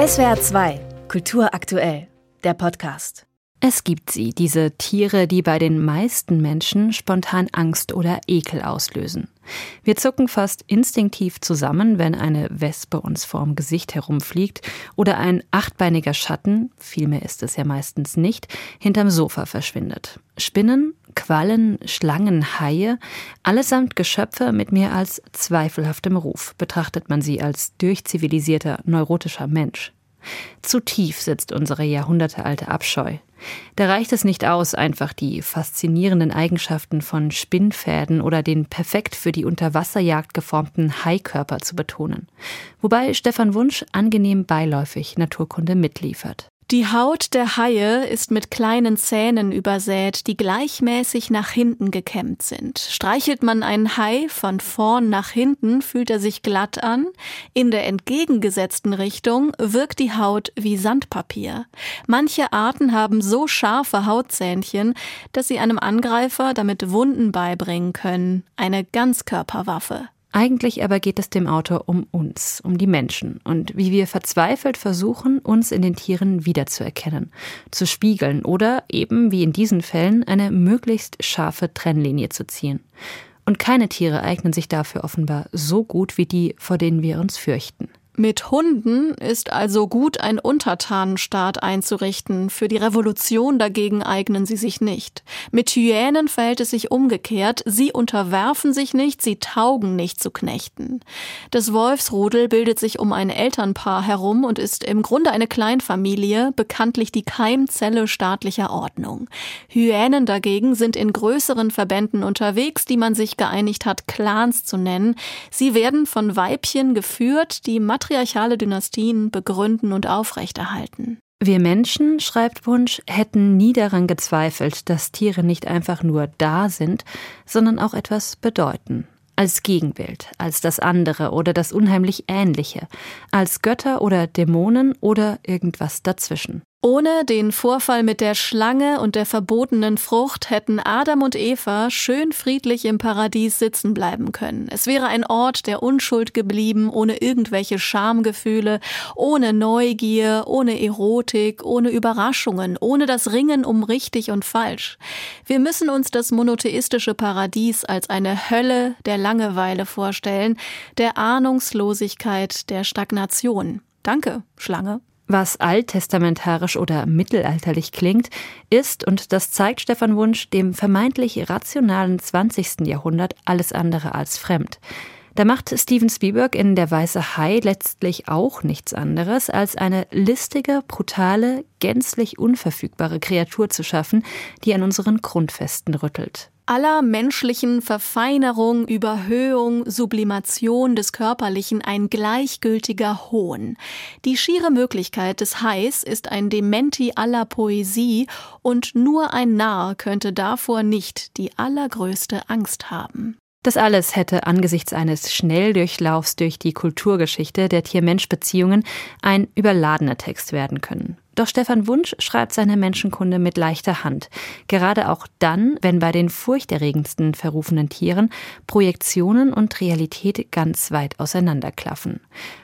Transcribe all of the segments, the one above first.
SWR 2, Kultur aktuell, der Podcast. Es gibt sie, diese Tiere, die bei den meisten Menschen spontan Angst oder Ekel auslösen. Wir zucken fast instinktiv zusammen, wenn eine Wespe uns vorm Gesicht herumfliegt oder ein achtbeiniger Schatten, vielmehr ist es ja meistens nicht, hinterm Sofa verschwindet. Spinnen, Quallen, Schlangen, Haie, allesamt Geschöpfe mit mehr als zweifelhaftem Ruf, betrachtet man sie als durchzivilisierter, neurotischer Mensch. Zu tief sitzt unsere jahrhundertealte Abscheu. Da reicht es nicht aus, einfach die faszinierenden Eigenschaften von Spinnfäden oder den perfekt für die Unterwasserjagd geformten Haikörper zu betonen. Wobei Stefan Wunsch angenehm beiläufig Naturkunde mitliefert. Die Haut der Haie ist mit kleinen Zähnen übersät, die gleichmäßig nach hinten gekämmt sind. Streichelt man einen Hai von vorn nach hinten, fühlt er sich glatt an. In der entgegengesetzten Richtung wirkt die Haut wie Sandpapier. Manche Arten haben so scharfe Hautzähnchen, dass sie einem Angreifer damit Wunden beibringen können. Eine Ganzkörperwaffe. Eigentlich aber geht es dem Autor um uns, um die Menschen und wie wir verzweifelt versuchen, uns in den Tieren wiederzuerkennen, zu spiegeln oder eben, wie in diesen Fällen, eine möglichst scharfe Trennlinie zu ziehen. Und keine Tiere eignen sich dafür offenbar so gut wie die, vor denen wir uns fürchten. Mit Hunden ist also gut ein Untertanenstaat einzurichten. Für die Revolution dagegen eignen sie sich nicht. Mit Hyänen verhält es sich umgekehrt. Sie unterwerfen sich nicht, sie taugen nicht zu Knechten. Das Wolfsrudel bildet sich um ein Elternpaar herum und ist im Grunde eine Kleinfamilie, bekanntlich die Keimzelle staatlicher Ordnung. Hyänen dagegen sind in größeren Verbänden unterwegs, die man sich geeinigt hat, Clans zu nennen. Sie werden von Weibchen geführt, die patriarchale Dynastien begründen und aufrechterhalten. Wir Menschen, schreibt Wunsch, hätten nie daran gezweifelt, dass Tiere nicht einfach nur da sind, sondern auch etwas bedeuten. Als Gegenbild, als das andere oder das unheimlich Ähnliche, als Götter oder Dämonen oder irgendwas dazwischen. Ohne den Vorfall mit der Schlange und der verbotenen Frucht hätten Adam und Eva schön friedlich im Paradies sitzen bleiben können. Es wäre ein Ort der Unschuld geblieben, ohne irgendwelche Schamgefühle, ohne Neugier, ohne Erotik, ohne Überraschungen, ohne das Ringen um richtig und falsch. Wir müssen uns das monotheistische Paradies als eine Hölle der Langeweile vorstellen, der Ahnungslosigkeit, der Stagnation. Danke, Schlange. Was alttestamentarisch oder mittelalterlich klingt, ist, und das zeigt Stefan Wunsch, dem vermeintlich rationalen 20. Jahrhundert alles andere als fremd. Da macht Steven Spielberg in Der Weiße Hai letztlich auch nichts anderes, als eine listige, brutale, gänzlich unverfügbare Kreatur zu schaffen, die an unseren Grundfesten rüttelt aller menschlichen Verfeinerung, Überhöhung, Sublimation des Körperlichen ein gleichgültiger Hohn. Die schiere Möglichkeit des Hais ist ein Dementi aller Poesie und nur ein Narr könnte davor nicht die allergrößte Angst haben. Das alles hätte angesichts eines Schnelldurchlaufs durch die Kulturgeschichte der Tier-Mensch-Beziehungen ein überladener Text werden können. Doch Stefan Wunsch schreibt seine Menschenkunde mit leichter Hand. Gerade auch dann, wenn bei den furchterregendsten verrufenen Tieren Projektionen und Realität ganz weit auseinanderklaffen.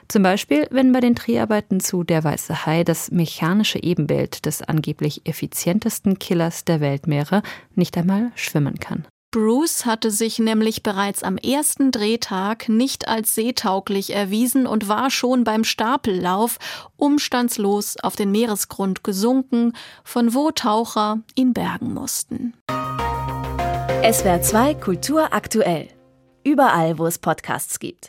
Zum Beispiel, wenn bei den Dreharbeiten zu Der Weiße Hai das mechanische Ebenbild des angeblich effizientesten Killers der Weltmeere nicht einmal schwimmen kann. Bruce hatte sich nämlich bereits am ersten Drehtag nicht als seetauglich erwiesen und war schon beim Stapellauf umstandslos auf den Meeresgrund gesunken, von wo Taucher ihn bergen mussten. SWR 2 Kultur aktuell. Überall, wo es Podcasts gibt.